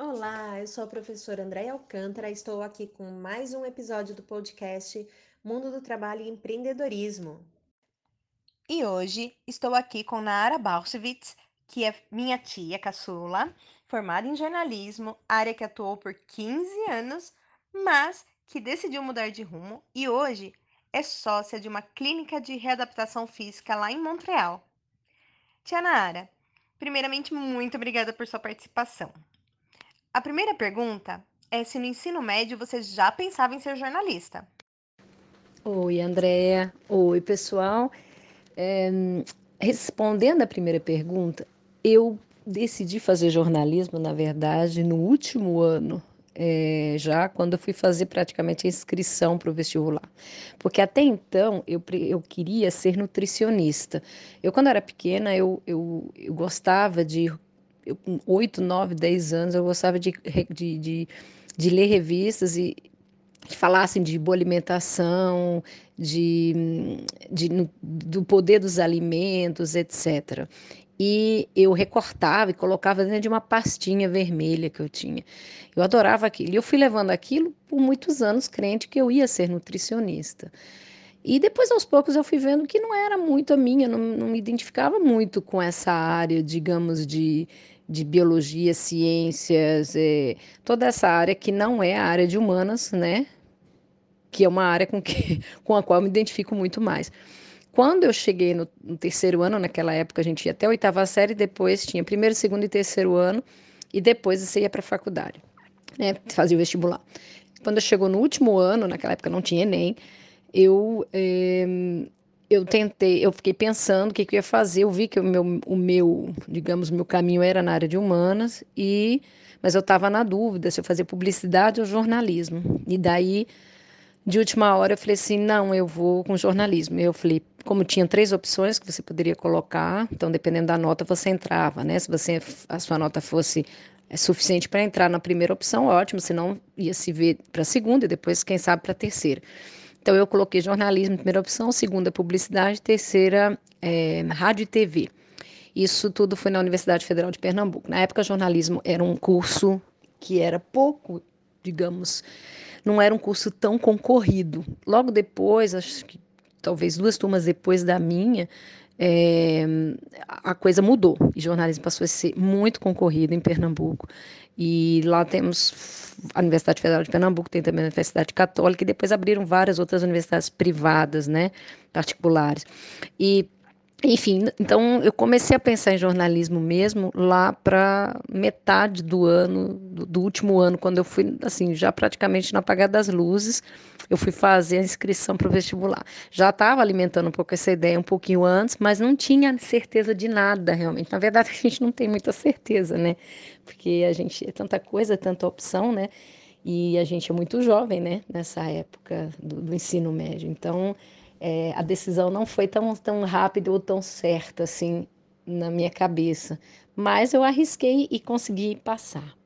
Olá, eu sou a professora Andréia Alcântara, estou aqui com mais um episódio do podcast Mundo do Trabalho e Empreendedorismo. E hoje estou aqui com Nara Balchevitz, que é minha tia caçula, formada em jornalismo, área que atuou por 15 anos, mas que decidiu mudar de rumo e hoje é sócia de uma clínica de readaptação física lá em Montreal. Tia Nara, primeiramente, muito obrigada por sua participação. A primeira pergunta é se no ensino médio você já pensava em ser jornalista. Oi, Andréa. Oi, pessoal. É, respondendo a primeira pergunta, eu decidi fazer jornalismo, na verdade, no último ano, é, já quando eu fui fazer praticamente a inscrição para o vestibular. Porque até então eu, eu queria ser nutricionista. Eu, quando era pequena, eu, eu, eu gostava de com 8, 9, 10 anos, eu gostava de, de, de, de ler revistas e que falassem de boa alimentação, de, de, do poder dos alimentos, etc. E eu recortava e colocava dentro de uma pastinha vermelha que eu tinha. Eu adorava aquilo. E eu fui levando aquilo por muitos anos, crente que eu ia ser nutricionista. E depois, aos poucos, eu fui vendo que não era muito a minha, não, não me identificava muito com essa área, digamos, de, de biologia, ciências, é, toda essa área que não é a área de humanas, né? Que é uma área com, que, com a qual eu me identifico muito mais. Quando eu cheguei no, no terceiro ano, naquela época a gente ia até a oitava série, depois tinha primeiro, segundo e terceiro ano, e depois você ia para a faculdade, né? Fazia o vestibular. Quando eu chegou no último ano, naquela época não tinha Enem, eu é, eu tentei, eu fiquei pensando o que, que eu ia fazer. Eu vi que o meu, o meu, digamos, meu caminho era na área de humanas e, mas eu estava na dúvida se eu fazia publicidade ou jornalismo. E daí, de última hora, eu falei assim, não, eu vou com jornalismo. Eu falei, como tinha três opções que você poderia colocar, então dependendo da nota você entrava, né? Se você a sua nota fosse é suficiente para entrar na primeira opção, ótimo, senão ia se ver para a segunda e depois, quem sabe, para a terceira. Então, eu coloquei jornalismo primeira opção, segunda publicidade, terceira é, rádio e TV. Isso tudo foi na Universidade Federal de Pernambuco. Na época, jornalismo era um curso que era pouco, digamos, não era um curso tão concorrido. Logo depois, acho que talvez duas turmas depois da minha, é, a coisa mudou e jornalismo passou a ser muito concorrido em Pernambuco. E lá temos a Universidade Federal de Pernambuco, tem também a Universidade Católica, e depois abriram várias outras universidades privadas, né, particulares. E enfim, então eu comecei a pensar em jornalismo mesmo lá para metade do ano, do, do, último ano, quando eu fui, assim, já praticamente na apagada das luzes, eu fui fazer a inscrição para o vestibular. Já estava alimentando um pouco essa ideia um pouquinho antes, mas não tinha certeza de nada realmente. Na verdade, a gente não tem muita certeza, né? Porque a gente é tanta coisa, tanta opção, né? E a gente é muito jovem, né? Nessa época do, do ensino médio. Então, é, a decisão não foi tão, tão rápida ou tão certa assim na minha cabeça, mas eu arrisquei e consegui passar.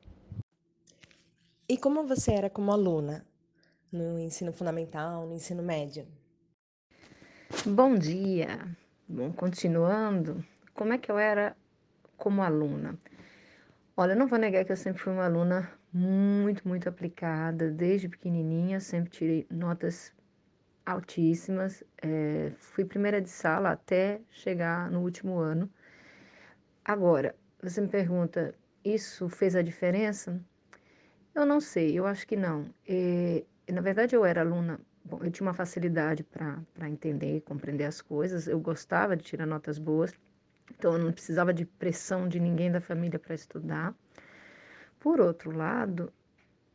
E como você era como aluna no ensino fundamental, no ensino médio? Bom dia. Bom, continuando, como é que eu era como aluna? Olha, não vou negar que eu sempre fui uma aluna muito, muito aplicada, desde pequenininha, sempre tirei notas altíssimas. É, fui primeira de sala até chegar no último ano. Agora, você me pergunta, isso fez a diferença? Eu não sei, eu acho que não. É, na verdade, eu era aluna, bom, eu tinha uma facilidade para entender e compreender as coisas, eu gostava de tirar notas boas, então eu não precisava de pressão de ninguém da família para estudar. Por outro lado,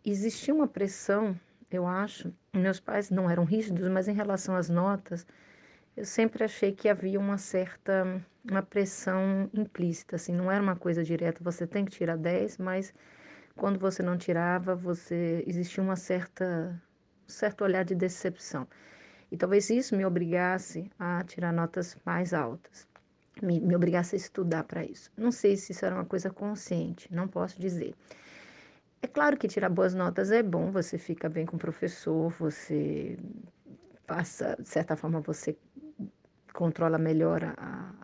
existia uma pressão eu acho. Meus pais não eram rígidos, mas em relação às notas, eu sempre achei que havia uma certa uma pressão implícita, assim, não era uma coisa direta, você tem que tirar 10, mas quando você não tirava, você existia uma certa um certo olhar de decepção. E talvez isso me obrigasse a tirar notas mais altas, me, me obrigasse a estudar para isso. Não sei se isso era uma coisa consciente, não posso dizer. É claro que tirar boas notas é bom, você fica bem com o professor, você passa, de certa forma, você controla melhor a,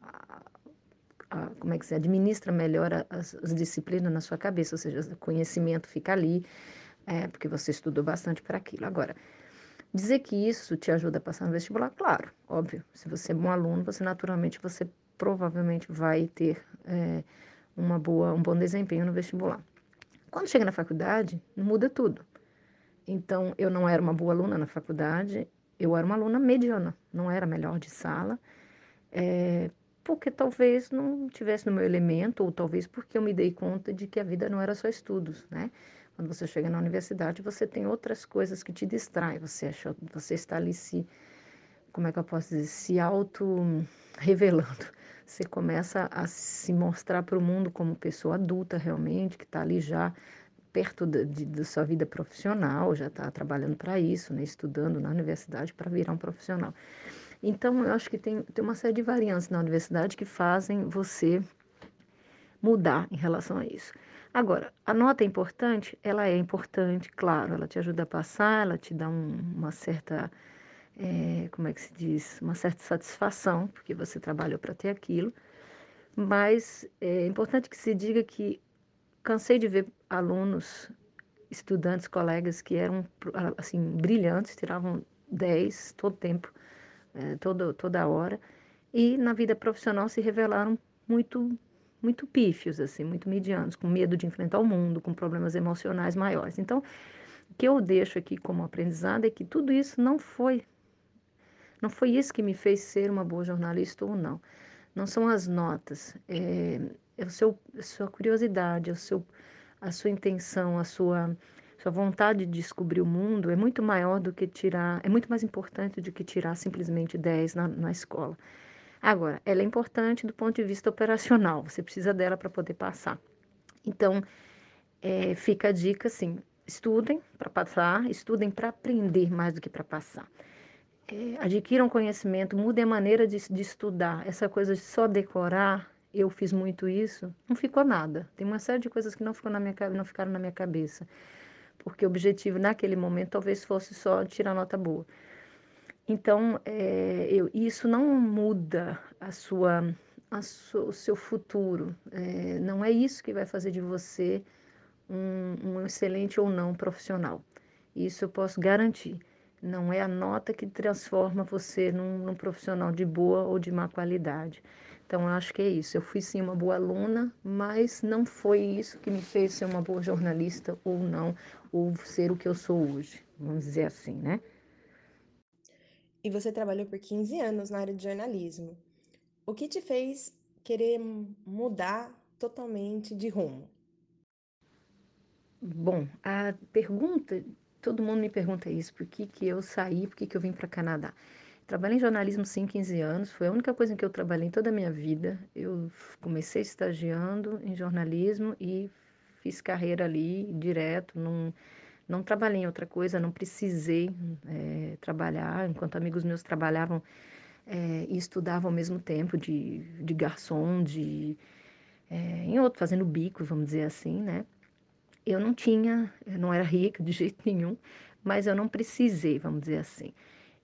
a, como é que se administra melhor as, as, disciplinas na sua cabeça, ou seja, o conhecimento fica ali, é, porque você estudou bastante para aquilo. Agora, dizer que isso te ajuda a passar no vestibular, claro, óbvio. Se você é bom aluno, você naturalmente você provavelmente vai ter é, uma boa, um bom desempenho no vestibular. Quando chega na faculdade, muda tudo. Então, eu não era uma boa aluna na faculdade, eu era uma aluna mediana, não era melhor de sala, é, porque talvez não tivesse no meu elemento, ou talvez porque eu me dei conta de que a vida não era só estudos, né? Quando você chega na universidade, você tem outras coisas que te distraem, você, acha, você está ali se, como é que eu posso dizer, se auto-revelando. Você começa a se mostrar para o mundo como pessoa adulta realmente, que está ali já perto da, de, sua vida profissional, já está trabalhando para isso, né, estudando na universidade para virar um profissional. Então, eu acho que tem, tem uma série de variantes na universidade que fazem você mudar em relação a isso. Agora, a nota é importante? Ela é importante, claro, ela te ajuda a passar, ela te dá um, uma certa, é, como é que se diz, uma certa satisfação, porque você trabalhou para ter aquilo, mas é importante que se diga que cansei de ver alunos, estudantes, colegas que eram assim brilhantes, tiravam 10 todo tempo, é, toda hora, e na vida profissional se revelaram muito muito pífios, assim, muito medianos, com medo de enfrentar o mundo, com problemas emocionais maiores. Então, o que eu deixo aqui como aprendizado é que tudo isso não foi não foi isso que me fez ser uma boa jornalista ou não. Não são as notas, é, é o seu, a sua curiosidade, é o seu, a sua intenção, a sua, sua vontade de descobrir o mundo é muito maior do que tirar, é muito mais importante do que tirar simplesmente 10 na, na escola. Agora, ela é importante do ponto de vista operacional, você precisa dela para poder passar. Então, é, fica a dica assim: estudem para passar, estudem para aprender mais do que para passar. É, adquiram conhecimento, mudem a maneira de, de estudar. Essa coisa de só decorar eu fiz muito isso, não ficou nada. Tem uma série de coisas que não, ficou na minha, não ficaram na minha cabeça. Porque o objetivo naquele momento talvez fosse só tirar nota boa. Então, é, eu, isso não muda a sua, a o seu futuro. É, não é isso que vai fazer de você um, um excelente ou não profissional. Isso eu posso garantir. Não é a nota que transforma você num, num profissional de boa ou de má qualidade. Então, eu acho que é isso. Eu fui sim uma boa aluna, mas não foi isso que me fez ser uma boa jornalista ou não, ou ser o que eu sou hoje, vamos dizer assim, né? E você trabalhou por 15 anos na área de jornalismo. O que te fez querer mudar totalmente de rumo? Bom, a pergunta, todo mundo me pergunta isso, por que, que eu saí, por que, que eu vim para Canadá? Trabalhei em jornalismo sim, 15 anos, foi a única coisa em que eu trabalhei em toda a minha vida. Eu comecei estagiando em jornalismo e fiz carreira ali direto, não, não trabalhei em outra coisa, não precisei é, trabalhar, enquanto amigos meus trabalhavam é, e estudavam ao mesmo tempo, de, de garçom, de, é, em outro, fazendo bico, vamos dizer assim, né? Eu não tinha, eu não era rica de jeito nenhum, mas eu não precisei, vamos dizer assim.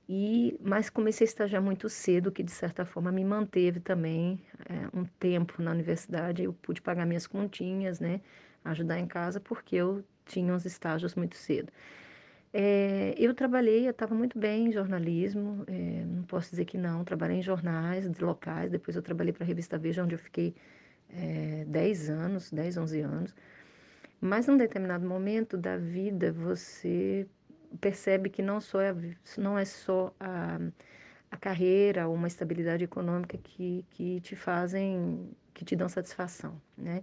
E, mas comecei a estagiar muito cedo, que de certa forma me manteve também é, um tempo na universidade. Eu pude pagar minhas continhas, né, ajudar em casa, porque eu tinha uns estágios muito cedo. É, eu trabalhei, eu estava muito bem em jornalismo, é, não posso dizer que não, trabalhei em jornais locais, depois eu trabalhei para a revista Veja, onde eu fiquei é, 10 anos, 10, 11 anos. Mas num determinado momento da vida, você percebe que não, só é, não é só a, a carreira ou uma estabilidade econômica que, que te fazem, que te dão satisfação, né?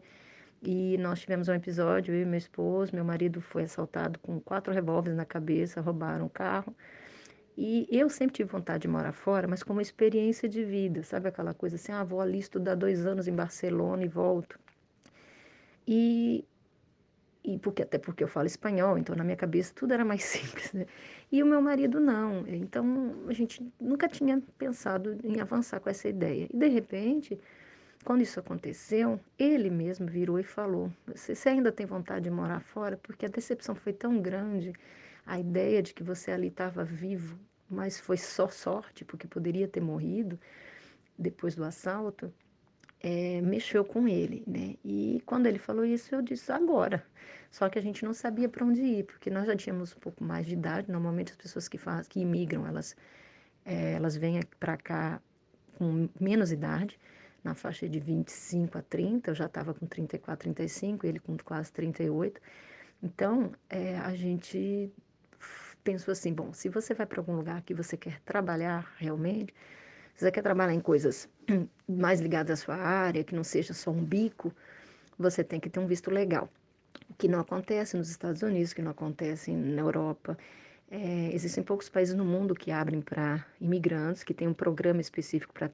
E nós tivemos um episódio, eu e meu esposo, meu marido foi assaltado com quatro revólveres na cabeça, roubaram o carro. E eu sempre tive vontade de morar fora, mas como experiência de vida, sabe aquela coisa assim, ah, vou ali estudar dois anos em Barcelona e volto. E e porque até porque eu falo espanhol, então na minha cabeça tudo era mais simples, né? E o meu marido não. Então a gente nunca tinha pensado em avançar com essa ideia. E de repente, quando isso aconteceu, ele mesmo virou e falou: "Você, você ainda tem vontade de morar fora? Porque a decepção foi tão grande, a ideia de que você ali estava vivo, mas foi só sorte, porque poderia ter morrido depois do assalto." É, mexeu com ele, né? E quando ele falou isso, eu disse agora. Só que a gente não sabia para onde ir, porque nós já tínhamos um pouco mais de idade. Normalmente as pessoas que faz, que imigram, elas é, elas vêm para cá com menos idade, na faixa de 25 a 30, eu já estava com 34, 35, ele com quase 38. Então, é, a gente pensou assim, bom, se você vai para algum lugar que você quer trabalhar realmente, se você quer trabalhar em coisas mais ligadas à sua área, que não seja só um bico, você tem que ter um visto legal. O que não acontece nos Estados Unidos, que não acontece na Europa. É, existem poucos países no mundo que abrem para imigrantes, que tem um programa específico para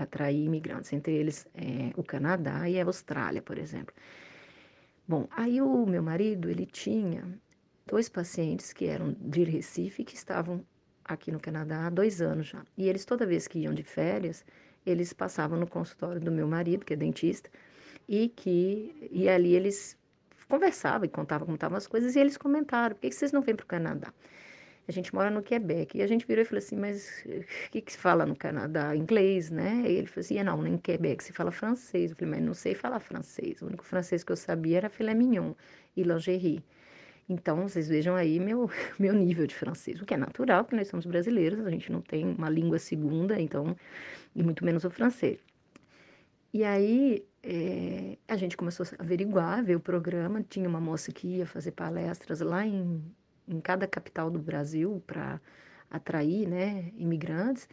atrair imigrantes, entre eles é, o Canadá e a Austrália, por exemplo. Bom, aí o meu marido, ele tinha dois pacientes que eram de Recife, que estavam aqui no Canadá há dois anos já. E eles, toda vez que iam de férias, eles passavam no consultório do meu marido, que é dentista, e que e ali eles conversavam e contavam como estavam as coisas, e eles comentaram, por que vocês não vêm para o Canadá? A gente mora no Quebec. E a gente virou e falou assim, mas o que, que se fala no Canadá? Inglês, né? E ele falou assim, não, em Quebec se fala francês. Eu falei, mas não sei falar francês. O único francês que eu sabia era filé mignon e lingerie. Então, vocês vejam aí meu, meu nível de francês, o que é natural, porque nós somos brasileiros, a gente não tem uma língua segunda, então, e muito menos o francês. E aí, é, a gente começou a averiguar, ver o programa, tinha uma moça que ia fazer palestras lá em, em cada capital do Brasil para atrair, né, imigrantes,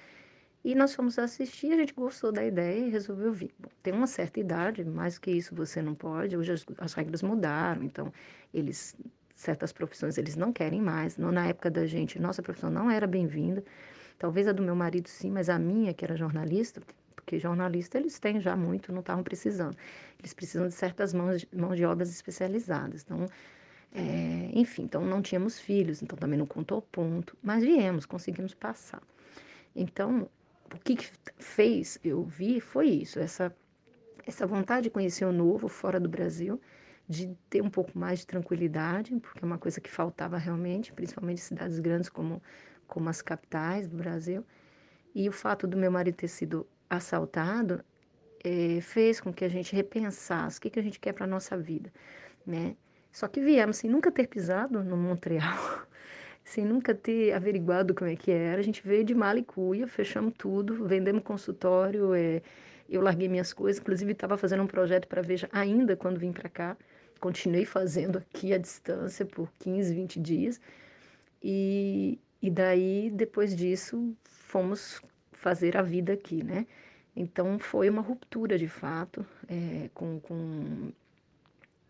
e nós fomos assistir, a gente gostou da ideia e resolveu vir. Bom, tem uma certa idade, mais que isso você não pode, hoje as, as regras mudaram, então eles certas profissões eles não querem mais. Na época da gente, nossa profissão não era bem-vinda. Talvez a do meu marido sim, mas a minha, que era jornalista, porque jornalista eles têm já muito, não estavam precisando. Eles precisam de certas mãos mãos de obras especializadas. Então, é, enfim, então não tínhamos filhos, então também não contou ponto, mas viemos, conseguimos passar. Então, o que, que fez eu vi foi isso, essa, essa vontade de conhecer o novo fora do Brasil, de ter um pouco mais de tranquilidade, porque é uma coisa que faltava realmente, principalmente em cidades grandes como, como as capitais do Brasil. E o fato do meu marido ter sido assaltado é, fez com que a gente repensasse o que, que a gente quer para a nossa vida, né? Só que viemos sem nunca ter pisado no Montreal, sem nunca ter averiguado como é que era. A gente veio de Malicuia, fechamos tudo, vendemos consultório, é, eu larguei minhas coisas, inclusive estava fazendo um projeto para Veja ainda quando vim para cá, continuei fazendo aqui à distância por 15, 20 dias. E, e daí, depois disso, fomos fazer a vida aqui, né? Então, foi uma ruptura, de fato, é, com, com,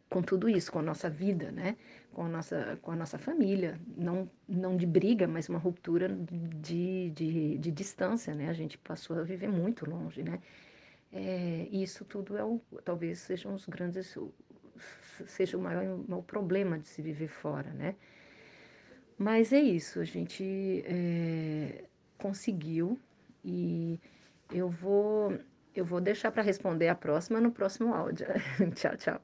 com tudo isso, com a nossa vida, né? Com a nossa, com a nossa família. Não, não de briga, mas uma ruptura de, de, de distância, né? A gente passou a viver muito longe, né? É, isso tudo é o, talvez sejam os grandes seja o maior, problema de se viver fora, né? Mas é isso, a gente é, conseguiu e eu vou eu vou deixar para responder a próxima no próximo áudio. tchau, tchau.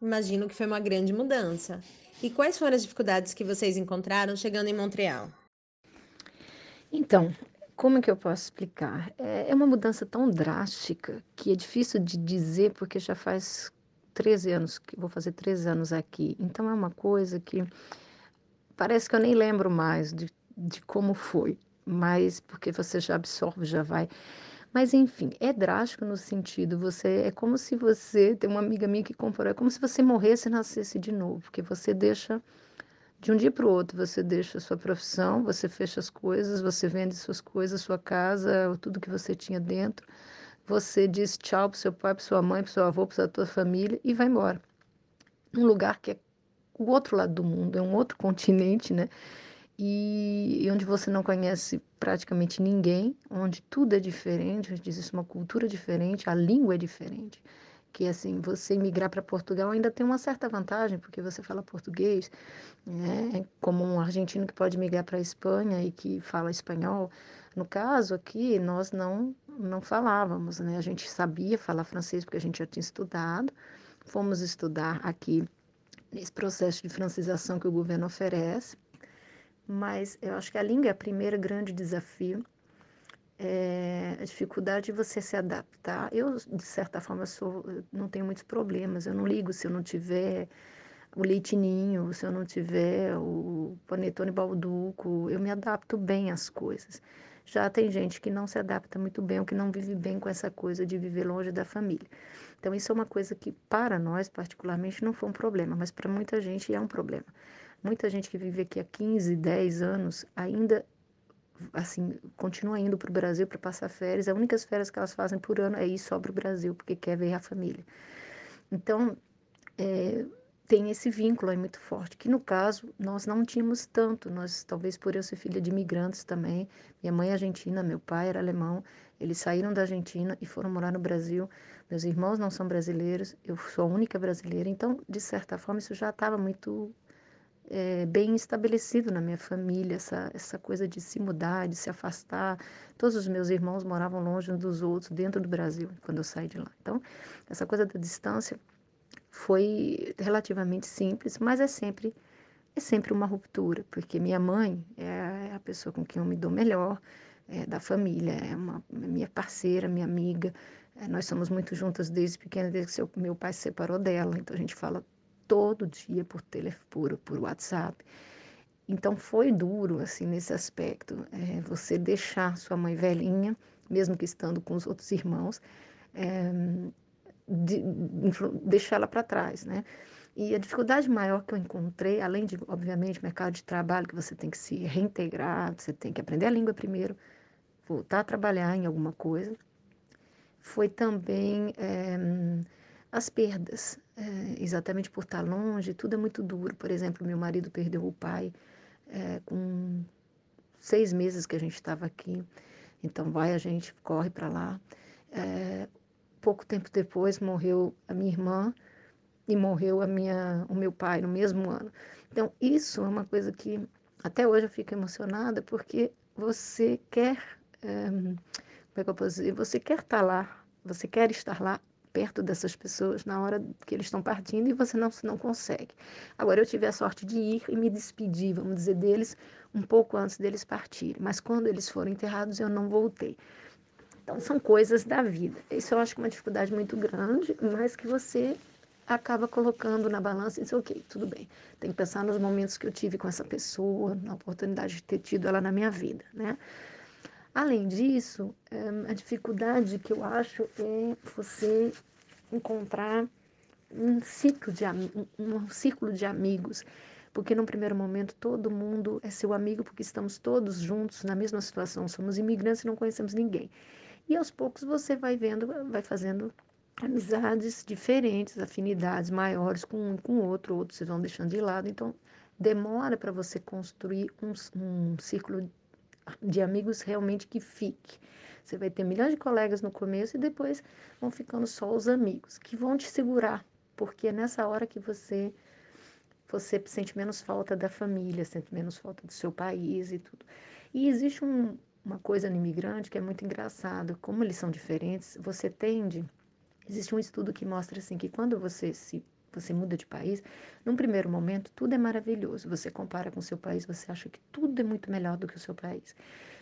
Imagino que foi uma grande mudança. E quais foram as dificuldades que vocês encontraram chegando em Montreal? Então, como que eu posso explicar? É, é uma mudança tão drástica que é difícil de dizer porque já faz 13 anos, vou fazer 13 anos aqui. Então é uma coisa que parece que eu nem lembro mais de, de como foi, mas porque você já absorve, já vai. Mas enfim, é drástico no sentido, você é como se você, tem uma amiga minha que comparou, é como se você morresse e nascesse de novo, porque você deixa de um dia para o outro, você deixa a sua profissão, você fecha as coisas, você vende suas coisas, sua casa, tudo que você tinha dentro você diz tchau para seu pai, para sua mãe, para seu avô, para sua família e vai embora. Num lugar que é o outro lado do mundo, é um outro continente, né? E, onde você não conhece praticamente ninguém, onde tudo é diferente, onde existe uma cultura diferente, a língua é diferente. Que assim, você migrar para Portugal ainda tem uma certa vantagem, porque você fala português, né? É como um argentino que pode migrar para a Espanha e que fala espanhol. No caso aqui, nós não não falávamos, né? A gente sabia falar francês porque a gente já tinha estudado. Fomos estudar aqui nesse processo de francização que o governo oferece. Mas eu acho que a língua é o primeiro grande desafio. é a dificuldade de você se adaptar. Eu, de certa forma, sou, não tenho muitos problemas. Eu não ligo se eu não tiver o leitinho, se eu não tiver o panetone balduco. Eu me adapto bem às coisas. Já tem gente que não se adapta muito bem, ou que não vive bem com essa coisa de viver longe da família. Então, isso é uma coisa que, para nós, particularmente, não foi um problema, mas para muita gente é um problema. Muita gente que vive aqui há 15, 10 anos ainda assim, continua indo para o Brasil para passar férias. As únicas férias que elas fazem por ano é ir só para o Brasil, porque quer ver a família. Então, é, tem esse vínculo aí muito forte, que no caso nós não tínhamos tanto. Nós, talvez por eu ser filha de imigrantes também, minha mãe é argentina, meu pai era alemão, eles saíram da Argentina e foram morar no Brasil. Meus irmãos não são brasileiros, eu sou a única brasileira, então, de certa forma, isso já estava muito é, bem estabelecido na minha família, essa, essa coisa de se mudar, de se afastar. Todos os meus irmãos moravam longe uns dos outros, dentro do Brasil, quando eu saí de lá. Então, essa coisa da distância foi relativamente simples, mas é sempre é sempre uma ruptura, porque minha mãe é a pessoa com quem eu me dou melhor, é da família, é uma é minha parceira, minha amiga. É, nós somos muito juntas desde pequena, desde que seu, meu pai se separou dela, então a gente fala todo dia por telefone, por, por WhatsApp. Então foi duro assim nesse aspecto, é, você deixar sua mãe velhinha, mesmo que estando com os outros irmãos, é, de, deixar ela para trás, né? E a dificuldade maior que eu encontrei, além de, obviamente, mercado de trabalho, que você tem que se reintegrar, você tem que aprender a língua primeiro, voltar a trabalhar em alguma coisa, foi também é, as perdas, é, exatamente por estar longe, tudo é muito duro. Por exemplo, meu marido perdeu o pai é, com seis meses que a gente estava aqui, então vai, a gente corre para lá. Pouco tempo depois morreu a minha irmã e morreu a minha, o meu pai no mesmo ano. Então, isso é uma coisa que até hoje eu fico emocionada, porque você quer, é, como é que eu posso dizer, você quer estar lá, você quer estar lá perto dessas pessoas na hora que eles estão partindo e você não, não consegue. Agora, eu tive a sorte de ir e me despedir, vamos dizer, deles um pouco antes deles partirem, mas quando eles foram enterrados, eu não voltei. Então, são coisas da vida. Isso eu acho que é uma dificuldade muito grande, mas que você acaba colocando na balança e diz, ok, tudo bem. Tem que pensar nos momentos que eu tive com essa pessoa, na oportunidade de ter tido ela na minha vida, né? Além disso, eh, a dificuldade que eu acho é você encontrar um ciclo de um círculo de amigos, porque num primeiro momento todo mundo é seu amigo porque estamos todos juntos na mesma situação, somos imigrantes e não conhecemos ninguém. E aos poucos você vai vendo, vai fazendo amizades diferentes, afinidades maiores com um com outro, outros vocês vão deixando de lado, então demora para você construir um, um círculo de amigos realmente que fique. Você vai ter milhões de colegas no começo e depois vão ficando só os amigos, que vão te segurar, porque é nessa hora que você você sente menos falta da família, sente menos falta do seu país e tudo. E existe um, uma coisa no imigrante que é muito engraçado, como eles são diferentes, você tende existe um estudo que mostra assim que quando você se você muda de país, num primeiro momento tudo é maravilhoso. Você compara com o seu país, você acha que tudo é muito melhor do que o seu país.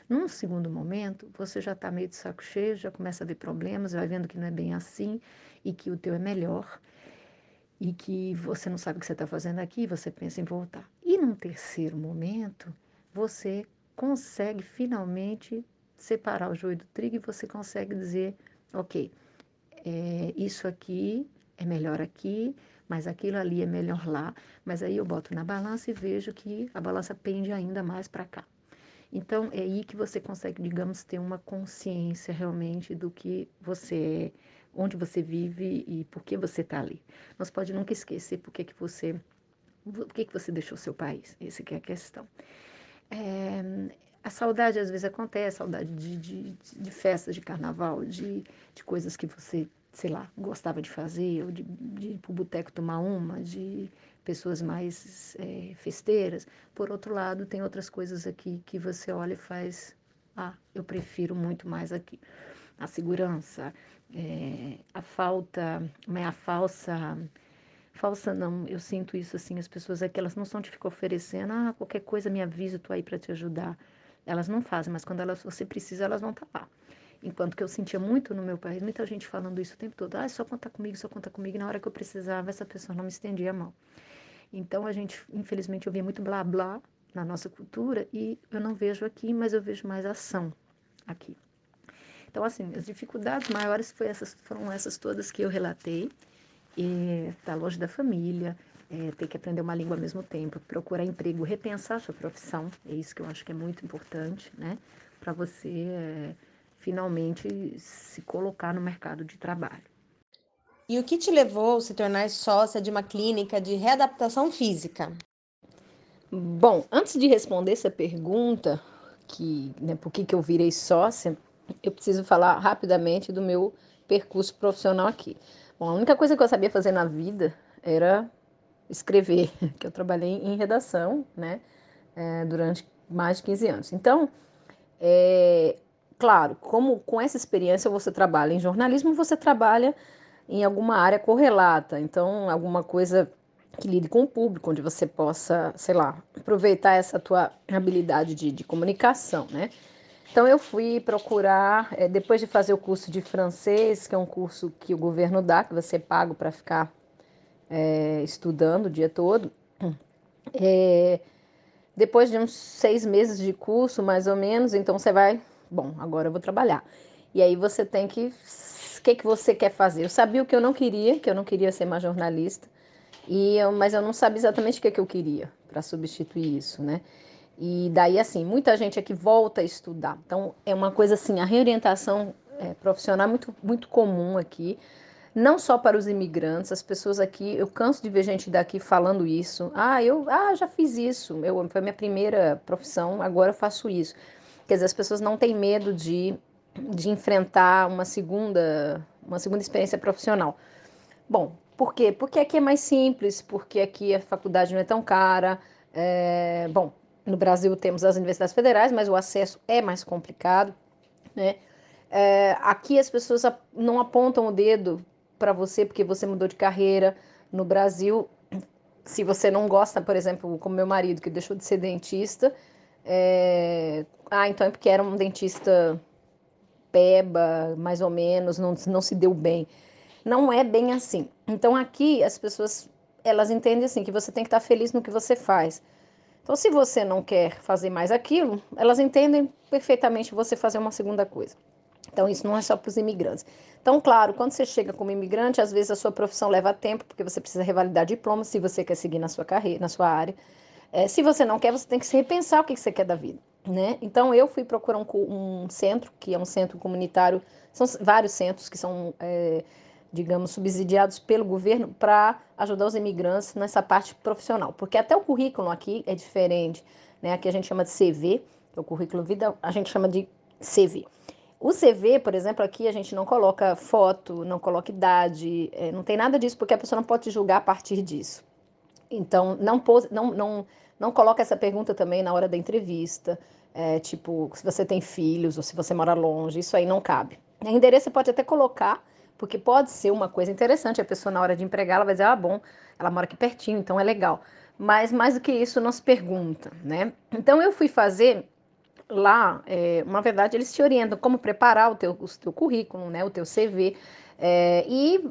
Num segundo momento, você já está meio de saco cheio, já começa a ver problemas, vai vendo que não é bem assim e que o teu é melhor e que você não sabe o que você está fazendo aqui, você pensa em voltar. E num terceiro momento, você consegue finalmente separar o joio do trigo e você consegue dizer, ok, é, isso aqui é melhor aqui, mas aquilo ali é melhor lá. Mas aí eu boto na balança e vejo que a balança pende ainda mais para cá. Então é aí que você consegue, digamos, ter uma consciência realmente do que você é, onde você vive e por que você está ali. Nós pode nunca esquecer por que, que você por que, que você deixou seu país. Essa é a questão. É, a saudade às vezes acontece, saudade de, de, de festas de carnaval, de, de coisas que você sei lá, gostava de fazer, ou de, de ir para o boteco tomar uma, de pessoas mais é, festeiras. Por outro lado, tem outras coisas aqui que você olha e faz, ah, eu prefiro muito mais aqui. A segurança, é, a falta, é a falsa, falsa não, eu sinto isso assim, as pessoas aqui, elas não são te ficar oferecendo, ah, qualquer coisa me avisa, estou aí para te ajudar. elas não fazem, mas quando elas, você precisa, elas vão estar lá. Enquanto que eu sentia muito no meu país, muita gente falando isso o tempo todo. Ah, só conta comigo, só conta comigo. E na hora que eu precisava, essa pessoa não me estendia a mão. Então, a gente, infelizmente, ouvia muito blá blá na nossa cultura e eu não vejo aqui, mas eu vejo mais ação aqui. Então, assim, as dificuldades maiores essas, foram essas todas que eu relatei. Estar tá longe da família, é, ter que aprender uma língua ao mesmo tempo, procurar emprego, repensar a sua profissão. É isso que eu acho que é muito importante, né? Para você é, finalmente se colocar no mercado de trabalho. E o que te levou a se tornar sócia de uma clínica de readaptação física? Bom, antes de responder essa pergunta, que, né, por que, que eu virei sócia, eu preciso falar rapidamente do meu percurso profissional aqui. Bom, a única coisa que eu sabia fazer na vida era escrever, que eu trabalhei em redação, né, é, durante mais de 15 anos. Então, é, claro, como com essa experiência você trabalha em jornalismo, você trabalha em alguma área correlata, então alguma coisa que lide com o público, onde você possa, sei lá, aproveitar essa tua habilidade de, de comunicação, né? Então eu fui procurar, é, depois de fazer o curso de francês, que é um curso que o governo dá, que você é pago para ficar é, estudando o dia todo. É, depois de uns seis meses de curso, mais ou menos, então você vai, bom, agora eu vou trabalhar. E aí você tem que, o que, que você quer fazer? Eu sabia o que eu não queria, que eu não queria ser mais jornalista, e eu, mas eu não sabia exatamente o que, que eu queria para substituir isso, né? E daí, assim, muita gente aqui volta a estudar. Então, é uma coisa assim, a reorientação é, profissional é muito, muito comum aqui, não só para os imigrantes, as pessoas aqui, eu canso de ver gente daqui falando isso. Ah, eu ah, já fiz isso, eu, foi minha primeira profissão, agora eu faço isso. Quer dizer, as pessoas não têm medo de, de enfrentar uma segunda, uma segunda experiência profissional. Bom, por quê? Porque aqui é mais simples, porque aqui a faculdade não é tão cara. É, bom, no Brasil temos as universidades federais, mas o acesso é mais complicado, né? É, aqui as pessoas não apontam o dedo para você porque você mudou de carreira. No Brasil, se você não gosta, por exemplo, como meu marido, que deixou de ser dentista, é... ah, então é porque era um dentista peba, mais ou menos, não, não se deu bem. Não é bem assim. Então aqui as pessoas, elas entendem assim, que você tem que estar feliz no que você faz. Então, se você não quer fazer mais aquilo, elas entendem perfeitamente você fazer uma segunda coisa. Então, isso não é só para os imigrantes. Então, claro, quando você chega como imigrante, às vezes a sua profissão leva tempo, porque você precisa revalidar diploma se você quer seguir na sua carreira, na sua área. É, se você não quer, você tem que se repensar o que você quer da vida. Né? Então, eu fui procurar um, um centro, que é um centro comunitário, são vários centros que são é, digamos, subsidiados pelo governo para ajudar os imigrantes nessa parte profissional. Porque até o currículo aqui é diferente. Né? Aqui a gente chama de CV, que é o currículo vida, a gente chama de CV. O CV, por exemplo, aqui a gente não coloca foto, não coloca idade, é, não tem nada disso, porque a pessoa não pode julgar a partir disso. Então, não, pose, não, não, não coloca essa pergunta também na hora da entrevista, é, tipo, se você tem filhos ou se você mora longe, isso aí não cabe. Endereço você pode até colocar, porque pode ser uma coisa interessante, a pessoa na hora de empregar, ela vai dizer, ah, bom, ela mora aqui pertinho, então é legal. Mas mais do que isso, não se pergunta, né? Então eu fui fazer lá, é, uma verdade, eles te orientam como preparar o teu, o teu currículo, né, o teu CV, é, e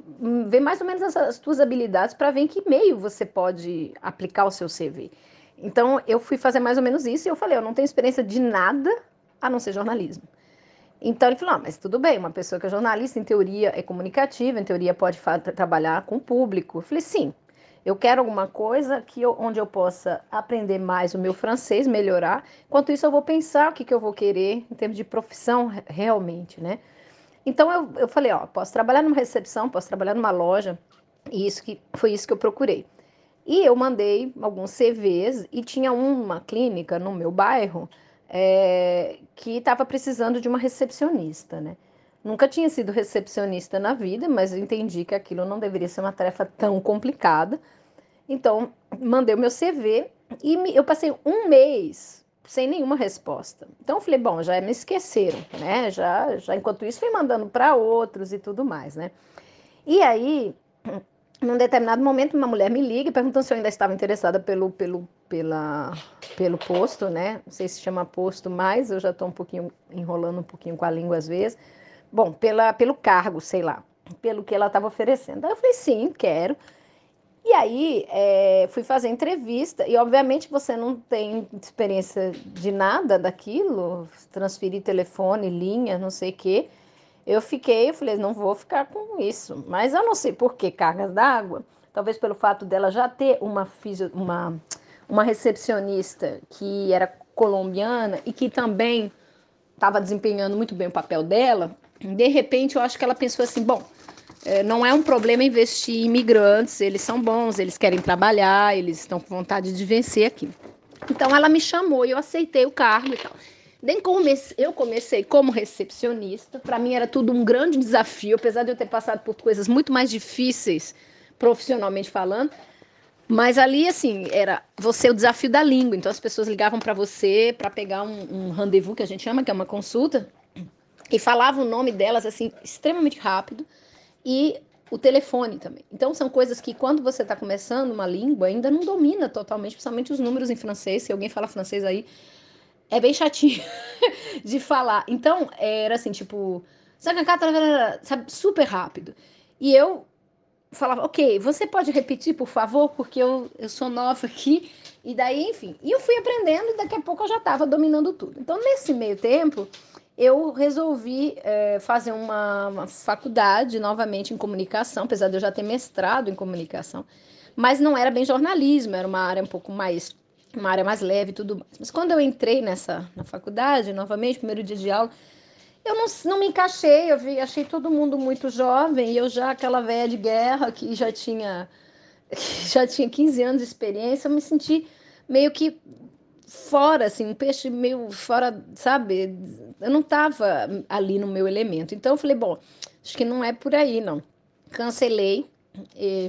ver mais ou menos as, as tuas habilidades para ver em que meio você pode aplicar o seu CV. Então eu fui fazer mais ou menos isso e eu falei, eu não tenho experiência de nada a não ser jornalismo. Então ele falou: ah, mas tudo bem, uma pessoa que é jornalista, em teoria, é comunicativa, em teoria pode trabalhar com o público. Eu falei: sim, eu quero alguma coisa que eu, onde eu possa aprender mais o meu francês, melhorar. Enquanto isso, eu vou pensar o que, que eu vou querer em termos de profissão realmente, né? Então eu, eu falei: ó, posso trabalhar numa recepção, posso trabalhar numa loja, e isso que foi isso que eu procurei. E eu mandei alguns CVs e tinha uma clínica no meu bairro é, que estava precisando de uma recepcionista, né? Nunca tinha sido recepcionista na vida, mas eu entendi que aquilo não deveria ser uma tarefa tão complicada. Então, mandei o meu CV e me, eu passei um mês sem nenhuma resposta. Então, eu falei, bom, já me esqueceram, né? Já, já enquanto isso, fui mandando para outros e tudo mais, né? E aí, num determinado momento, uma mulher me liga perguntando se eu ainda estava interessada pelo, pelo, pela, pelo posto, né? Não sei se chama posto mais, eu já estou um pouquinho enrolando um pouquinho com a língua às vezes. Bom, pela, pelo cargo, sei lá, pelo que ela estava oferecendo. Aí eu falei, sim, quero. E aí é, fui fazer entrevista, e obviamente você não tem experiência de nada daquilo, transferir telefone, linha, não sei o quê. Eu fiquei, eu falei, não vou ficar com isso. Mas eu não sei por que cargas d'água. Talvez pelo fato dela já ter uma, uma, uma recepcionista que era colombiana e que também estava desempenhando muito bem o papel dela. De repente, eu acho que ela pensou assim: bom, é, não é um problema investir em imigrantes, eles são bons, eles querem trabalhar, eles estão com vontade de vencer aqui. Então ela me chamou e eu aceitei o cargo e tal. Nem comecei, eu comecei como recepcionista. Para mim era tudo um grande desafio, apesar de eu ter passado por coisas muito mais difíceis profissionalmente falando. Mas ali, assim, era você o desafio da língua. Então as pessoas ligavam para você para pegar um, um rendezvous, que a gente chama, que é uma consulta, e falavam o nome delas, assim, extremamente rápido. E o telefone também. Então, são coisas que, quando você está começando uma língua, ainda não domina totalmente, principalmente os números em francês. Se alguém fala francês aí, é bem chatinho de falar. Então, era assim, tipo, sabe, super rápido. E eu falava, ok, você pode repetir, por favor, porque eu, eu sou nova aqui. E daí, enfim. E eu fui aprendendo e daqui a pouco eu já estava dominando tudo. Então, nesse meio tempo, eu resolvi é, fazer uma, uma faculdade novamente em comunicação, apesar de eu já ter mestrado em comunicação. Mas não era bem jornalismo, era uma área um pouco mais uma área mais leve e tudo mais. Mas quando eu entrei nessa na faculdade, novamente, primeiro dia de aula, eu não, não me encaixei, eu vi, achei todo mundo muito jovem, e eu já aquela velha de guerra que já tinha que já tinha 15 anos de experiência, eu me senti meio que fora, assim, um peixe meio fora, sabe? Eu não estava ali no meu elemento. Então eu falei, bom, acho que não é por aí, não. Cancelei,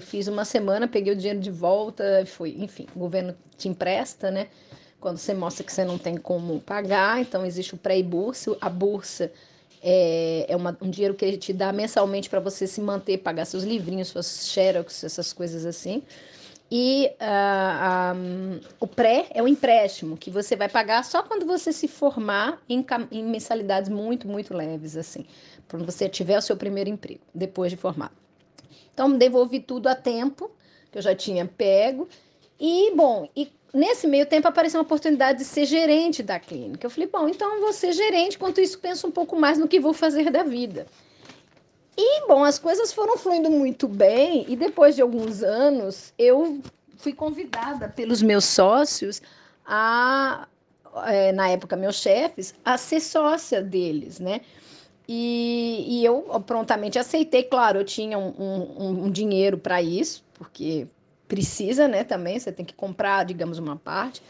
fiz uma semana, peguei o dinheiro de volta, foi, enfim, o governo te empresta, né? Quando você mostra que você não tem como pagar, então existe o pré e bursa. A bursa é, é uma, um dinheiro que ele te dá mensalmente para você se manter, pagar seus livrinhos, suas xerox, essas coisas assim. E uh, um, o pré é o empréstimo, que você vai pagar só quando você se formar em, em mensalidades muito, muito leves, assim, quando você tiver o seu primeiro emprego, depois de formado. Então, devolvi tudo a tempo, que eu já tinha pego. E, bom, e nesse meio tempo apareceu uma oportunidade de ser gerente da clínica. Eu falei, bom, então vou ser gerente, enquanto isso penso um pouco mais no que vou fazer da vida. E, bom, as coisas foram fluindo muito bem, e depois de alguns anos, eu fui convidada pelos meus sócios a, é, na época, meus chefes, a ser sócia deles, né? E, e eu prontamente aceitei, claro, eu tinha um, um, um dinheiro para isso, porque precisa, né, também, você tem que comprar, digamos, uma parte.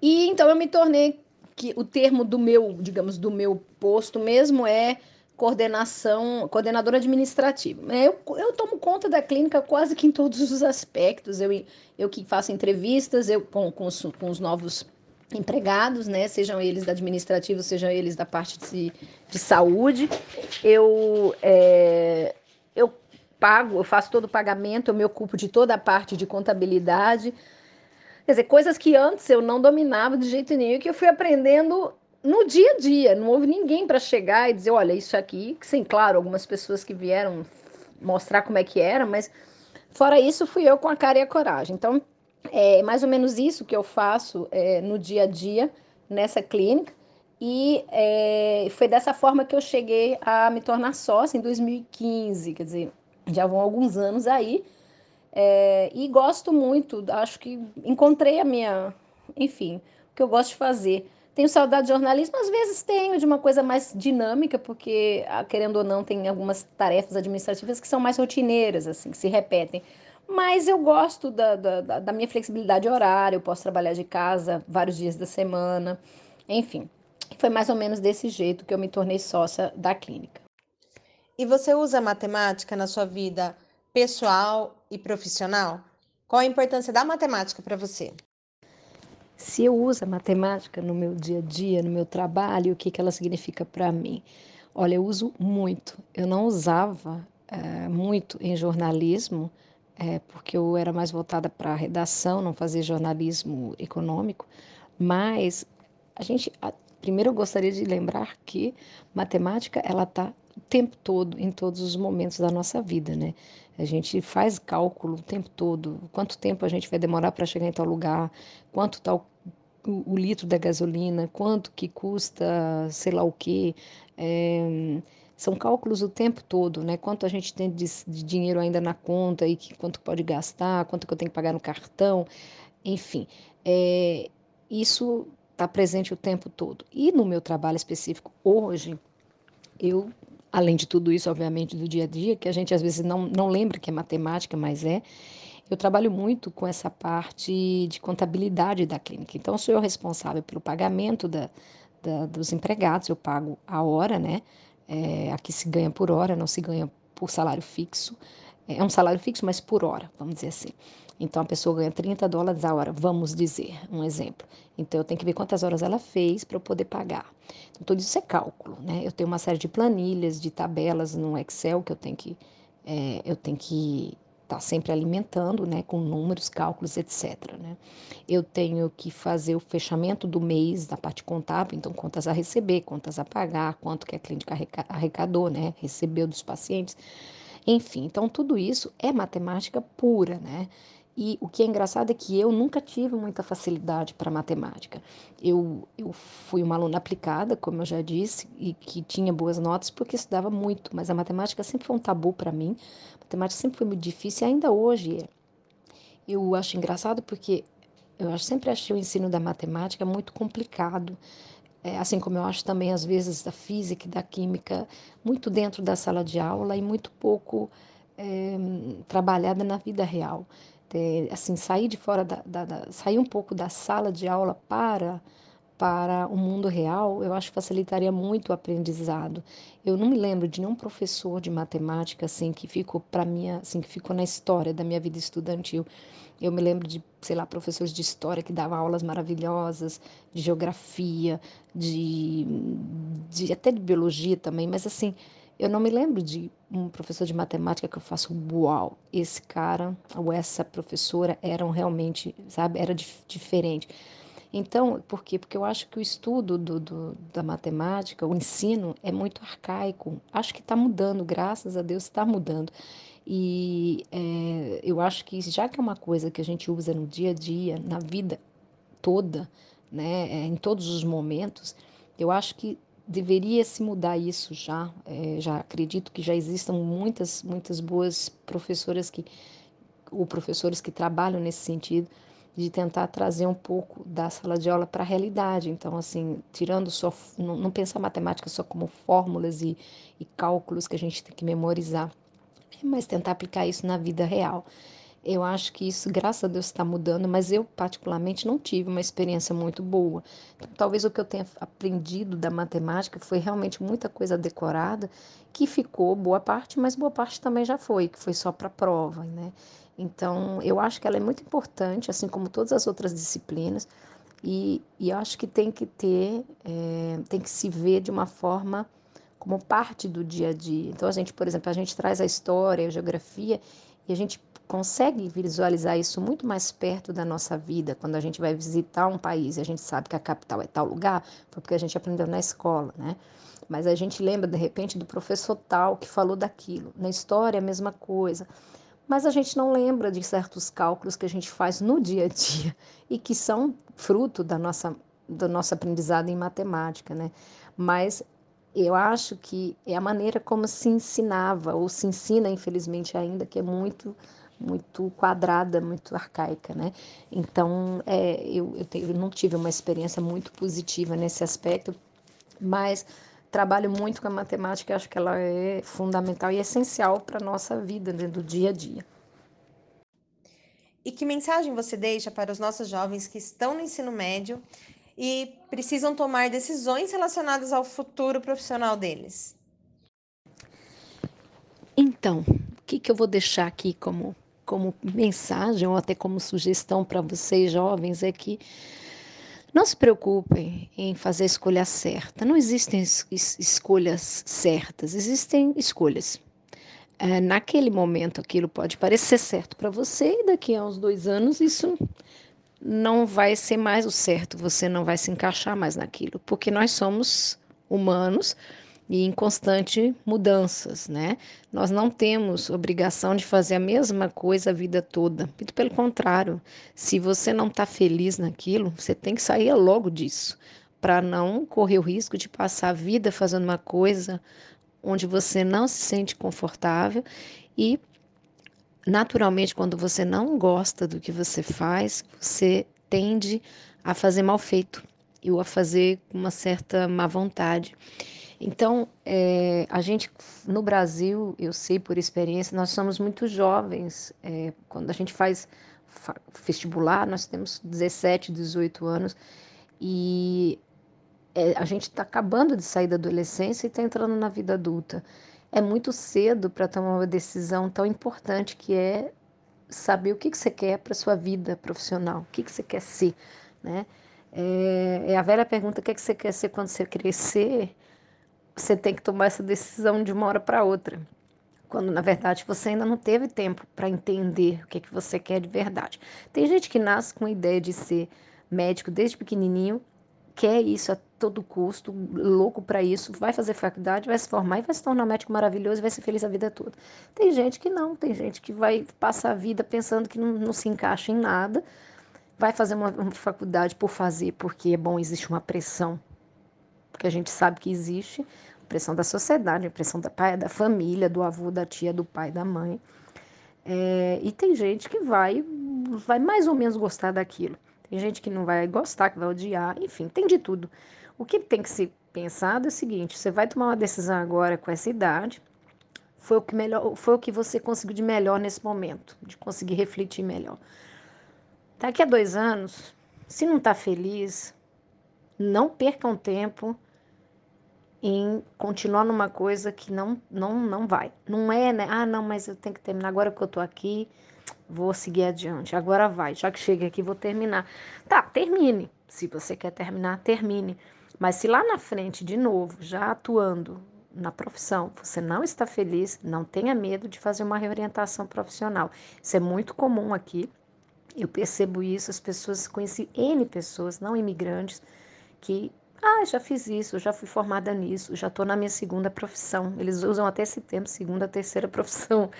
E então eu me tornei que o termo do meu, digamos, do meu posto mesmo é coordenação, coordenadora administrativa. Eu, eu tomo conta da clínica quase que em todos os aspectos. Eu, eu que faço entrevistas eu com, com, os, com os novos empregados, né, sejam eles da administrativa, sejam eles da parte de, de saúde. Eu, é, eu pago, eu faço todo o pagamento, eu me ocupo de toda a parte de contabilidade. Quer dizer, coisas que antes eu não dominava de jeito nenhum, que eu fui aprendendo no dia a dia. Não houve ninguém para chegar e dizer, olha, isso aqui, sim, claro, algumas pessoas que vieram mostrar como é que era, mas fora isso, fui eu com a cara e a coragem. Então, é mais ou menos isso que eu faço é, no dia a dia nessa clínica. E é, foi dessa forma que eu cheguei a me tornar sócia em 2015, quer dizer, já vão alguns anos aí. É, e gosto muito, acho que encontrei a minha, enfim, o que eu gosto de fazer. Tenho saudade de jornalismo, às vezes tenho de uma coisa mais dinâmica, porque, ah, querendo ou não, tem algumas tarefas administrativas que são mais rotineiras, assim, que se repetem. Mas eu gosto da, da, da minha flexibilidade horária, eu posso trabalhar de casa vários dias da semana, enfim. Foi mais ou menos desse jeito que eu me tornei sócia da clínica. E você usa matemática na sua vida pessoal e profissional? Qual a importância da matemática para você? Se eu uso a matemática no meu dia a dia, no meu trabalho, o que, que ela significa para mim? Olha, eu uso muito. Eu não usava é, muito em jornalismo, é, porque eu era mais voltada para redação, não fazia jornalismo econômico, mas a gente, a, primeiro eu gostaria de lembrar que matemática ela está o tempo todo, em todos os momentos da nossa vida, né? A gente faz cálculo o tempo todo, quanto tempo a gente vai demorar para chegar em tal lugar, quanto tal o, o, litro da gasolina, quanto que custa, sei lá o quê. É, são cálculos o tempo todo, né? Quanto a gente tem de, de, dinheiro ainda na conta e que, quanto pode gastar, quanto que eu tenho que pagar no cartão, enfim. É, isso está presente o tempo todo. E no meu trabalho específico hoje, eu além de tudo isso, obviamente, do dia a dia, que a gente às vezes não, não lembra que é matemática, mas é. Eu trabalho muito com essa parte de contabilidade da clínica. Então, sou eu responsável pelo pagamento da, da dos empregados, eu pago a hora, né? É, aqui se ganha por hora, não se ganha por salário fixo. É um salário fixo, mas por hora, vamos dizer assim. Então, a pessoa ganha 30 dólares a hora, vamos dizer, um exemplo. Então, eu tenho que ver quantas horas ela fez para eu poder pagar. Então, tudo isso é cálculo, né? Eu tenho uma série de planilhas, de tabelas no Excel que eu tenho que, é, eu tenho que tá sempre alimentando, né? Com números, cálculos, etc, né? Eu tenho que fazer o fechamento do mês da parte contábil, então, contas a receber, contas a pagar, quanto que a clínica arrecadou, né? Recebeu dos pacientes. Enfim, então tudo isso é matemática pura, né? E o que é engraçado é que eu nunca tive muita facilidade para matemática. Eu, eu fui uma aluna aplicada, como eu já disse, e que tinha boas notas porque estudava muito, mas a matemática sempre foi um tabu para mim. A matemática sempre foi muito difícil e ainda hoje é. Eu acho engraçado porque eu sempre achei o ensino da matemática muito complicado. É, assim como eu acho também, às vezes, da física e da química muito dentro da sala de aula e muito pouco é, trabalhada na vida real assim sair de fora da, da, da, sair um pouco da sala de aula para para o mundo real, eu acho que facilitaria muito o aprendizado. Eu não me lembro de nenhum professor de matemática assim que ficou para mim assim que ficou na história da minha vida estudantil. Eu me lembro de, sei lá, professores de história que davam aulas maravilhosas, de geografia, de, de até de biologia também, mas assim, eu não me lembro de um professor de matemática que eu faço, uau, esse cara ou essa professora eram realmente, sabe, era dif diferente. Então, por quê? Porque eu acho que o estudo do, do, da matemática, o ensino, é muito arcaico. Acho que está mudando, graças a Deus está mudando. E é, eu acho que já que é uma coisa que a gente usa no dia a dia, na vida toda, né, é, em todos os momentos, eu acho que deveria se mudar isso já. É, já acredito que já existam muitas, muitas boas professoras que, ou professores que trabalham nesse sentido, de tentar trazer um pouco da sala de aula para a realidade. Então, assim, tirando só, não, não pensar matemática só como fórmulas e, e cálculos que a gente tem que memorizar, mas tentar aplicar isso na vida real. Eu acho que isso, graças a Deus, está mudando, mas eu, particularmente, não tive uma experiência muito boa. Então, talvez o que eu tenha aprendido da matemática foi realmente muita coisa decorada, que ficou boa parte, mas boa parte também já foi, que foi só para prova, né? Então, eu acho que ela é muito importante, assim como todas as outras disciplinas, e, e acho que tem que ter, é, tem que se ver de uma forma como parte do dia a dia. Então, a gente, por exemplo, a gente traz a história, a geografia, e a gente consegue visualizar isso muito mais perto da nossa vida. Quando a gente vai visitar um país e a gente sabe que a capital é tal lugar, foi porque a gente aprendeu na escola, né? Mas a gente lembra de repente do professor tal que falou daquilo. Na história, a mesma coisa. Mas a gente não lembra de certos cálculos que a gente faz no dia a dia e que são fruto da nossa, do nosso aprendizado em matemática, né? Mas eu acho que é a maneira como se ensinava, ou se ensina, infelizmente, ainda, que é muito muito quadrada, muito arcaica, né? Então, é, eu, eu, tenho, eu não tive uma experiência muito positiva nesse aspecto, mas trabalho muito com a matemática, acho que ela é fundamental e essencial para a nossa vida, né, do dia a dia. E que mensagem você deixa para os nossos jovens que estão no ensino médio e precisam tomar decisões relacionadas ao futuro profissional deles? Então, o que, que eu vou deixar aqui como como mensagem ou até como sugestão para vocês jovens é que não se preocupem em fazer a escolha certa. Não existem es escolhas certas, existem escolhas. é, naquele momento aquilo pode parecer certo para você e daqui a uns dois anos isso não vai ser mais o certo, você não vai se encaixar mais naquilo, porque nós somos humanos e em constante mudanças, né? Nós não temos obrigação de fazer a mesma coisa a vida toda. Muito pelo contrário, se você não está feliz naquilo, você tem que sair logo disso, para não correr o risco de passar a vida fazendo uma coisa onde você não se sente confortável e naturalmente quando você não gosta do que você faz, você tende a fazer mal feito ou a fazer com uma certa má vontade. Então, é, a gente no Brasil, eu sei por experiência, nós somos muito jovens. É, quando a gente faz vestibular, nós temos 17, 18 anos e é, a gente está acabando de sair da adolescência e está entrando na vida adulta. É muito cedo para tomar uma decisão tão importante que é saber o que, que você quer para sua vida profissional, o que, que você quer ser, né? É, é a velha pergunta: o que, que você quer ser quando você crescer? Você tem que tomar essa decisão de uma hora para outra. Quando na verdade você ainda não teve tempo para entender o que, que você quer de verdade. Tem gente que nasce com a ideia de ser médico desde pequenininho, quer isso a todo custo, louco para isso, vai fazer faculdade, vai se formar e vai se tornar médico maravilhoso e vai ser feliz a vida toda. Tem gente que não, tem gente que vai passar a vida pensando que não, não se encaixa em nada, vai fazer uma, uma faculdade por fazer, porque é bom, existe uma pressão porque a gente sabe que existe pressão da sociedade, pressão da pai, da família, do avô, da tia, do pai, da mãe. É, e tem gente que vai, vai mais ou menos gostar daquilo. Tem gente que não vai gostar, que vai odiar, enfim, tem de tudo. O que tem que ser pensado é o seguinte: você vai tomar uma decisão agora com essa idade, foi o que melhor, foi o que você conseguiu de melhor nesse momento, de conseguir refletir melhor. Daqui a dois anos, se não está feliz, não percam tempo em continuar numa coisa que não, não, não vai. Não é, né? Ah, não, mas eu tenho que terminar agora que eu tô aqui, vou seguir adiante. Agora vai, já que cheguei aqui, vou terminar. Tá, termine. Se você quer terminar, termine. Mas se lá na frente, de novo, já atuando na profissão, você não está feliz, não tenha medo de fazer uma reorientação profissional. Isso é muito comum aqui. Eu percebo isso, as pessoas, conheci N pessoas, não imigrantes, que ah, já fiz isso, já fui formada nisso, já estou na minha segunda profissão. Eles usam até esse tempo, segunda, terceira profissão.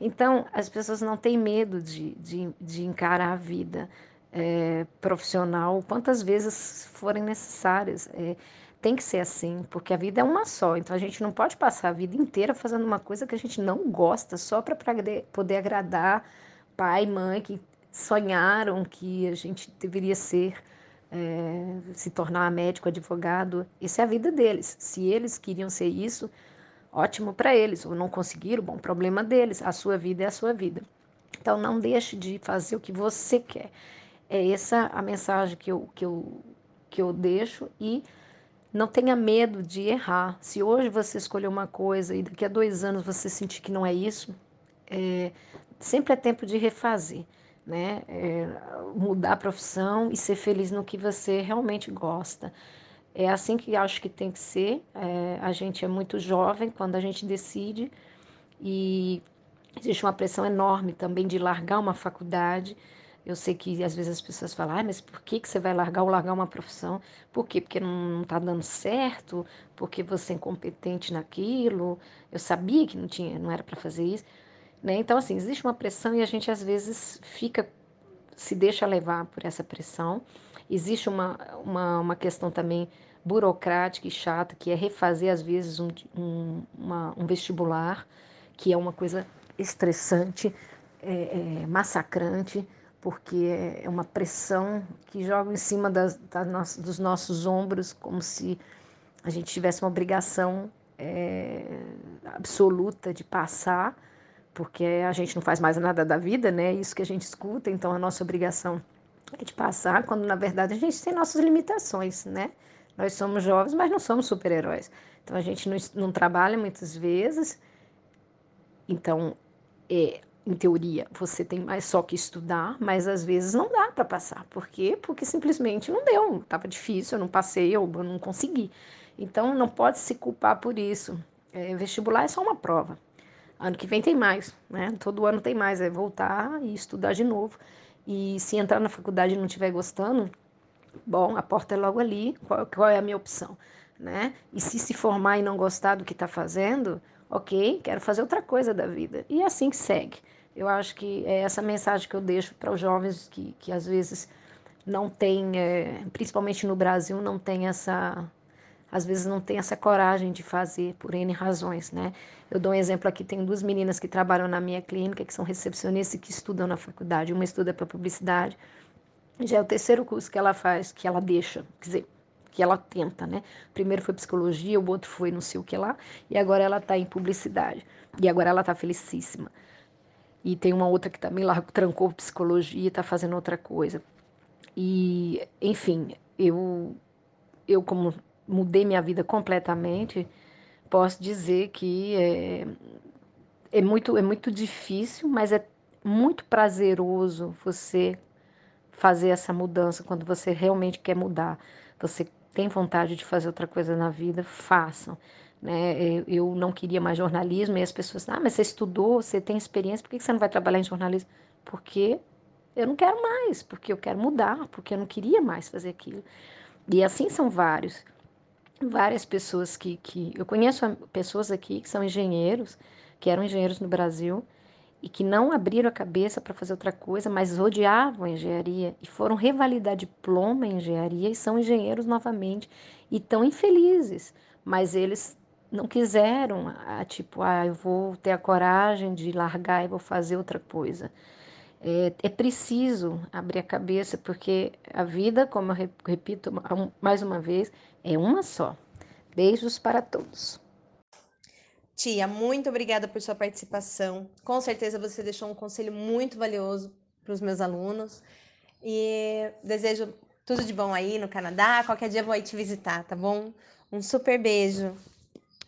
Então, as pessoas não têm medo de, de, de encarar a vida é, profissional quantas vezes forem necessárias. É, tem que ser assim, porque a vida é uma só. Então, a gente não pode passar a vida inteira fazendo uma coisa que a gente não gosta só para poder agradar pai, mãe, que sonharam que a gente deveria ser é, se tornar médico, advogado, isso é a vida deles. Se eles queriam ser isso, ótimo para eles. Ou não conseguiram, bom, problema deles. A sua vida é a sua vida. Então não deixe de fazer o que você quer. É essa a mensagem que eu, que eu, que eu deixo e não tenha medo de errar. Se hoje você escolher uma coisa e daqui a dois anos você sentir que não é isso, é, sempre é tempo de refazer né? É, mudar a profissão e ser feliz no que você realmente gosta. É assim que acho que tem que ser. É, a gente é muito jovem quando a gente decide e existe uma pressão enorme também de largar uma faculdade. Eu sei que às vezes as pessoas falam, ah, mas por que, que você vai largar ou largar uma profissão? Por quê? Porque não está dando certo? Porque você é incompetente naquilo? Eu sabia que não tinha, não era para fazer isso. Né? Então, assim, existe uma pressão e a gente às vezes fica, se deixa levar por essa pressão. Existe uma, uma, uma questão também burocrática e chata, que é refazer, às vezes, um, um, uma, um vestibular, que é uma coisa estressante, é, é, massacrante, porque é uma pressão que joga em cima das, das dos nossos ombros, como se a gente tivesse uma obrigação é, absoluta de passar porque a gente não faz mais nada da vida, né? Isso que a gente escuta, então a nossa obrigação é de passar, quando na verdade a gente tem nossas limitações, né? Nós somos jovens, mas não somos super-heróis. Então a gente não, não, trabalha muitas vezes. Então, é, em teoria, você tem mais só que estudar, mas às vezes não dá para passar. Por quê? Porque simplesmente não deu, estava difícil, eu não passei, ou eu não consegui. Então não pode se culpar por isso. É, vestibular é só uma prova. Ano que vem tem mais, né? Todo ano tem mais, é voltar e estudar de novo. E se entrar na faculdade e não estiver gostando, bom, a porta é logo ali, qual, qual é a minha opção, né? E se se formar e não gostar do que está fazendo, ok, quero fazer outra coisa da vida. E é assim que segue. Eu acho que é essa mensagem que eu deixo para os jovens que, que às vezes não tem, é, principalmente no Brasil, não tem essa, às vezes não tem essa coragem de fazer por N razões, né? Eu dou um exemplo aqui, tem duas meninas que trabalham na minha clínica, que são recepcionistas e que estudam na faculdade. Uma estuda para publicidade, já é o terceiro curso que ela faz, que ela deixa, quer dizer, que ela tenta, né? Primeiro foi psicologia, o outro foi não sei o que lá, e agora ela está em publicidade. E agora ela está felicíssima. E tem uma outra que também lá trancou psicologia e está fazendo outra coisa. E, enfim, eu, eu como mudei minha vida completamente, posso dizer que é, é, muito, é muito difícil, mas é muito prazeroso você fazer essa mudança quando você realmente quer mudar. Você tem vontade de fazer outra coisa na vida, façam. Né? Eu não queria mais jornalismo e as pessoas, ah, mas você estudou, você tem experiência, por que você não vai trabalhar em jornalismo? Porque eu não quero mais, porque eu quero mudar, porque eu não queria mais fazer aquilo. E assim são vários, várias pessoas que, que eu conheço pessoas aqui que são engenheiros, que eram engenheiros no Brasil e que não abriram a cabeça para fazer outra coisa, mas odiavam a engenharia e foram revalidar diploma em engenharia e são engenheiros novamente e tão infelizes, mas eles não quiseram, ah, tipo, ah, eu vou ter a coragem de largar e vou fazer outra coisa. É, é, preciso abrir a cabeça, porque a vida, como eu repito mais uma vez, é uma só. Beijos para todos. Tia, muito obrigada por sua participação. Com certeza você deixou um conselho muito valioso para os meus alunos. E desejo tudo de bom aí no Canadá. Qualquer dia eu vou aí te visitar, tá bom? Um super beijo.